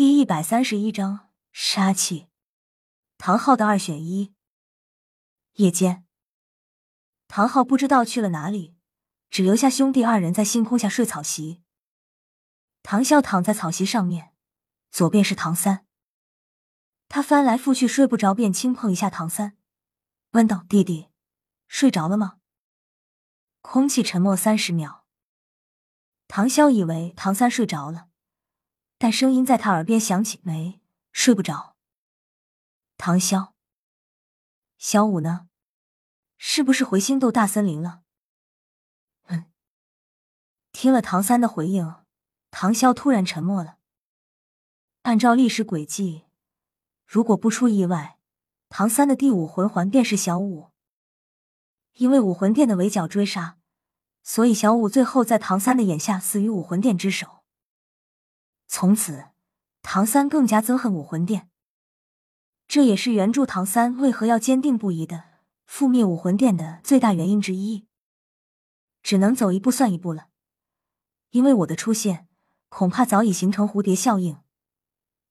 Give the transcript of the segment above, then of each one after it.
第一百三十一章杀气。唐昊的二选一。夜间，唐昊不知道去了哪里，只留下兄弟二人在星空下睡草席。唐啸躺在草席上面，左边是唐三。他翻来覆去睡不着，便轻碰一下唐三，问道：“弟弟，睡着了吗？”空气沉默三十秒。唐潇以为唐三睡着了。但声音在他耳边响起：“没睡不着。”唐潇，小五呢？是不是回星斗大森林了？嗯。听了唐三的回应，唐潇突然沉默了。按照历史轨迹，如果不出意外，唐三的第五魂环便是小五。因为武魂殿的围剿追杀，所以小五最后在唐三的眼下死于武魂殿之手。从此，唐三更加憎恨武魂殿。这也是原著唐三为何要坚定不移的覆灭武魂殿的最大原因之一。只能走一步算一步了，因为我的出现，恐怕早已形成蝴蝶效应。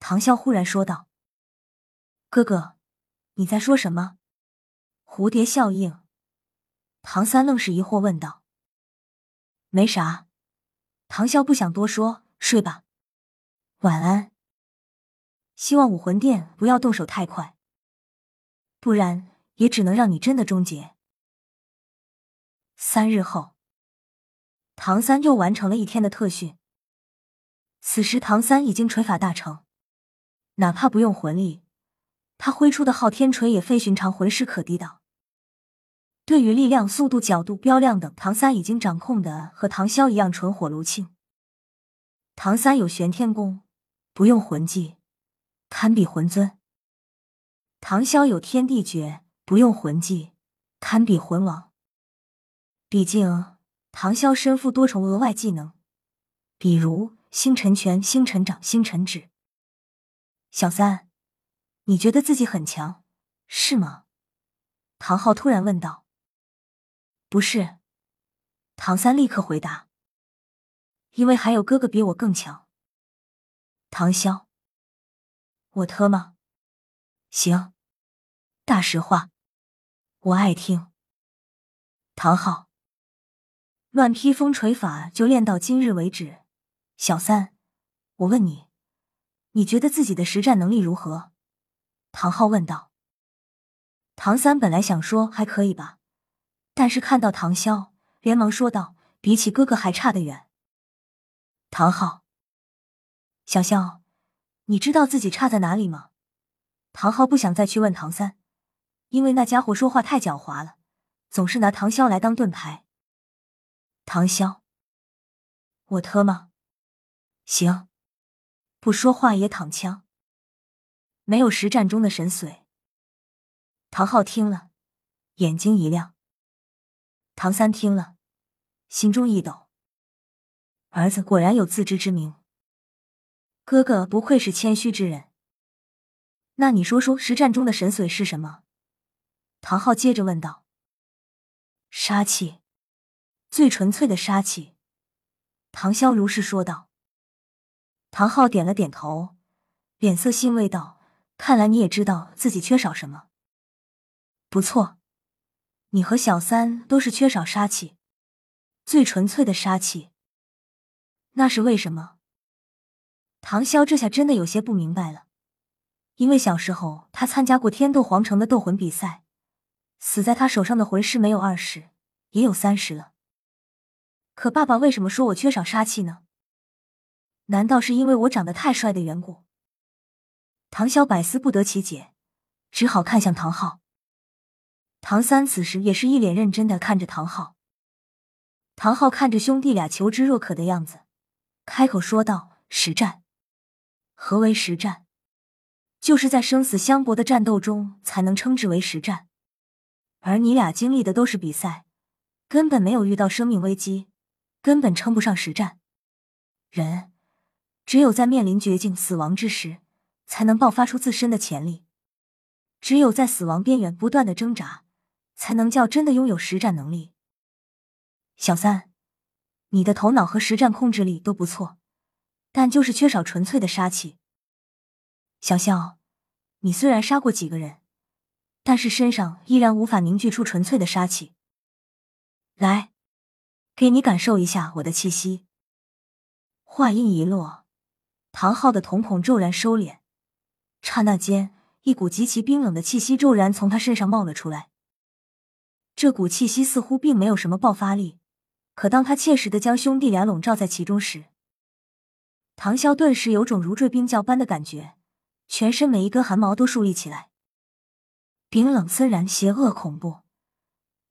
唐啸忽然说道：“哥哥，你在说什么？蝴蝶效应？”唐三愣是疑惑问道：“没啥。”唐潇不想多说，睡吧。晚安。希望武魂殿不要动手太快，不然也只能让你真的终结。三日后，唐三又完成了一天的特训。此时，唐三已经锤法大成，哪怕不用魂力，他挥出的昊天锤也非寻常魂师可抵挡。对于力量、速度、角度、标量等，唐三已经掌控的和唐潇一样纯火炉磬。唐三有玄天功。不用魂技，堪比魂尊。唐潇有天地诀，不用魂技，堪比魂王。毕竟唐潇身负多重额外技能，比如星辰拳、星辰掌、星辰指。小三，你觉得自己很强，是吗？唐昊突然问道。不是，唐三立刻回答。因为还有哥哥比我更强。唐潇，我特吗？行，大实话，我爱听。唐昊，乱披风锤法就练到今日为止。小三，我问你，你觉得自己的实战能力如何？唐昊问道。唐三本来想说还可以吧，但是看到唐潇，连忙说道：“比起哥哥还差得远。”唐昊。小肖，你知道自己差在哪里吗？唐昊不想再去问唐三，因为那家伙说话太狡猾了，总是拿唐潇来当盾牌。唐潇，我特吗？行，不说话也躺枪。没有实战中的神髓。唐昊听了，眼睛一亮。唐三听了，心中一抖，儿子果然有自知之明。哥哥不愧是谦虚之人。那你说说实战中的神髓是什么？唐昊接着问道。杀气，最纯粹的杀气。唐潇如是说道。唐昊点了点头，脸色欣慰道：“看来你也知道自己缺少什么。不错，你和小三都是缺少杀气，最纯粹的杀气。那是为什么？”唐潇这下真的有些不明白了，因为小时候他参加过天斗皇城的斗魂比赛，死在他手上的魂师没有二十，也有三十了。可爸爸为什么说我缺少杀气呢？难道是因为我长得太帅的缘故？唐潇百思不得其解，只好看向唐昊。唐三此时也是一脸认真的看着唐昊。唐昊看着兄弟俩求知若渴的样子，开口说道：“实战。”何为实战？就是在生死相搏的战斗中才能称之为实战，而你俩经历的都是比赛，根本没有遇到生命危机，根本称不上实战。人只有在面临绝境、死亡之时，才能爆发出自身的潜力；只有在死亡边缘不断的挣扎，才能叫真的拥有实战能力。小三，你的头脑和实战控制力都不错。但就是缺少纯粹的杀气，小萧，你虽然杀过几个人，但是身上依然无法凝聚出纯粹的杀气。来，给你感受一下我的气息。”话音一落，唐昊的瞳孔骤然收敛，刹那间，一股极其冰冷的气息骤然从他身上冒了出来。这股气息似乎并没有什么爆发力，可当他切实的将兄弟俩笼罩在其中时，唐潇顿时有种如坠冰窖般的感觉，全身每一根汗毛都竖立起来。冰冷、森然、邪恶、恐怖，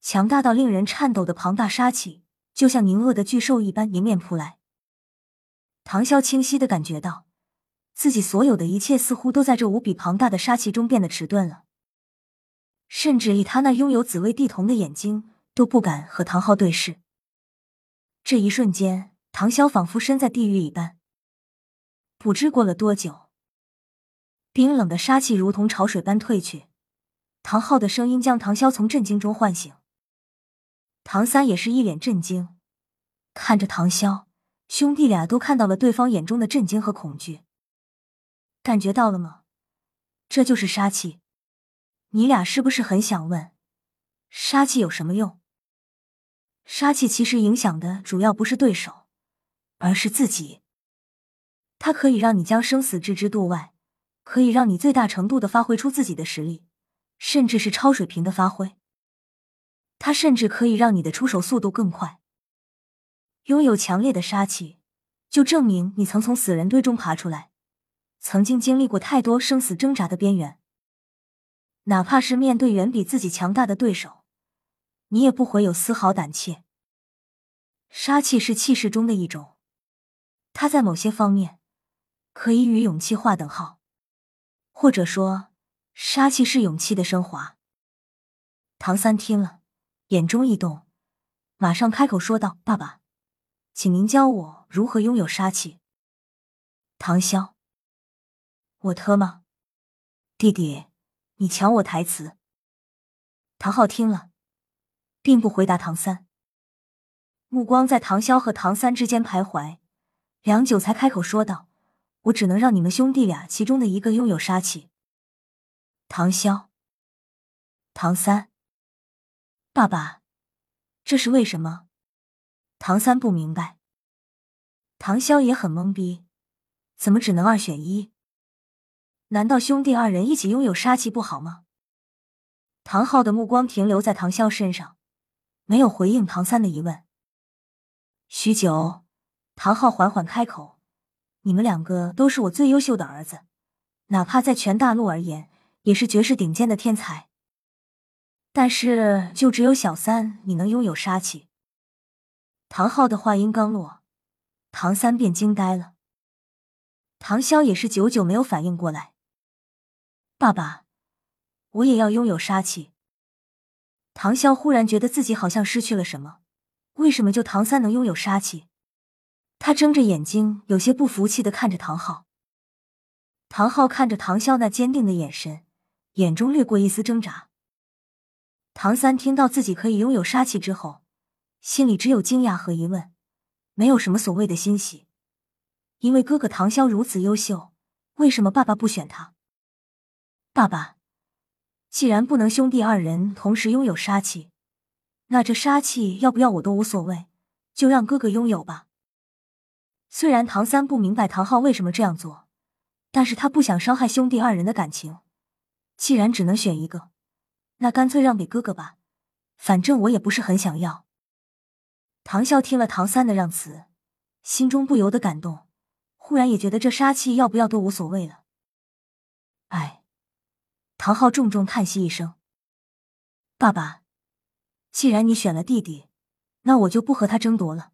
强大到令人颤抖的庞大杀气，就像凝恶的巨兽一般迎面扑来。唐潇清晰的感觉到，自己所有的一切似乎都在这无比庞大的杀气中变得迟钝了。甚至以他那拥有紫薇地瞳的眼睛都不敢和唐昊对视。这一瞬间，唐潇仿佛身在地狱一般。不知过了多久，冰冷的杀气如同潮水般退去，唐昊的声音将唐潇从震惊中唤醒。唐三也是一脸震惊，看着唐潇，兄弟俩都看到了对方眼中的震惊和恐惧。感觉到了吗？这就是杀气。你俩是不是很想问，杀气有什么用？杀气其实影响的主要不是对手，而是自己。它可以让你将生死置之度外，可以让你最大程度的发挥出自己的实力，甚至是超水平的发挥。它甚至可以让你的出手速度更快。拥有强烈的杀气，就证明你曾从死人堆中爬出来，曾经经历过太多生死挣扎的边缘。哪怕是面对远比自己强大的对手，你也不会有丝毫胆怯。杀气是气势中的一种，它在某些方面可以与勇气划等号，或者说，杀气是勇气的升华。唐三听了，眼中一动，马上开口说道：“爸爸，请您教我如何拥有杀气。”唐潇，我特吗？弟弟。你抢我台词！唐昊听了，并不回答唐三，目光在唐潇和唐三之间徘徊，良久才开口说道：“我只能让你们兄弟俩其中的一个拥有杀气。”唐潇、唐三，爸爸，这是为什么？唐三不明白，唐潇也很懵逼，怎么只能二选一？难道兄弟二人一起拥有杀气不好吗？唐昊的目光停留在唐潇身上，没有回应唐三的疑问。许久，唐昊缓缓开口：“你们两个都是我最优秀的儿子，哪怕在全大陆而言，也是绝世顶尖的天才。但是，就只有小三你能拥有杀气。”唐昊的话音刚落，唐三便惊呆了。唐潇也是久久没有反应过来。爸爸，我也要拥有杀气。唐潇忽然觉得自己好像失去了什么，为什么就唐三能拥有杀气？他睁着眼睛，有些不服气的看着唐昊。唐昊看着唐潇那坚定的眼神，眼中掠过一丝挣扎。唐三听到自己可以拥有杀气之后，心里只有惊讶和疑问，没有什么所谓的欣喜，因为哥哥唐潇如此优秀，为什么爸爸不选他？爸爸，既然不能兄弟二人同时拥有杀气，那这杀气要不要我都无所谓，就让哥哥拥有吧。虽然唐三不明白唐昊为什么这样做，但是他不想伤害兄弟二人的感情。既然只能选一个，那干脆让给哥哥吧，反正我也不是很想要。唐啸听了唐三的让辞，心中不由得感动，忽然也觉得这杀气要不要都无所谓了。哎。唐昊重重叹息一声：“爸爸，既然你选了弟弟，那我就不和他争夺了。”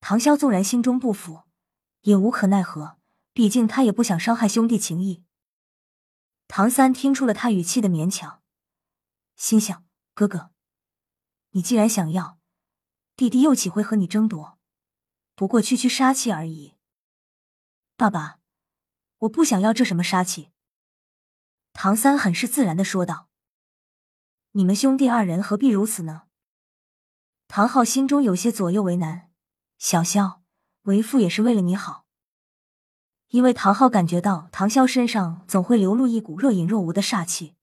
唐潇纵然心中不服，也无可奈何，毕竟他也不想伤害兄弟情谊。唐三听出了他语气的勉强，心想：“哥哥，你既然想要，弟弟又岂会和你争夺？不过区区杀气而已。”爸爸，我不想要这什么杀气。唐三很是自然的说道：“你们兄弟二人何必如此呢？”唐昊心中有些左右为难。小萧，为父也是为了你好。因为唐昊感觉到唐萧身上总会流露一股若隐若无的煞气。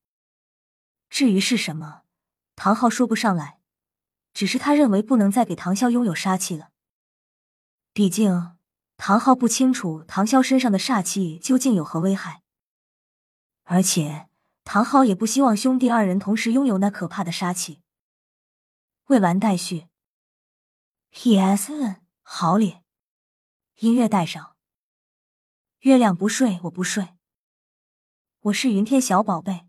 至于是什么，唐昊说不上来，只是他认为不能再给唐萧拥有杀气了。毕竟，唐昊不清楚唐萧身上的煞气究竟有何危害，而且唐昊也不希望兄弟二人同时拥有那可怕的杀气。未完待续。P.S. 好咧，音乐带上。月亮不睡，我不睡。我是云天小宝贝。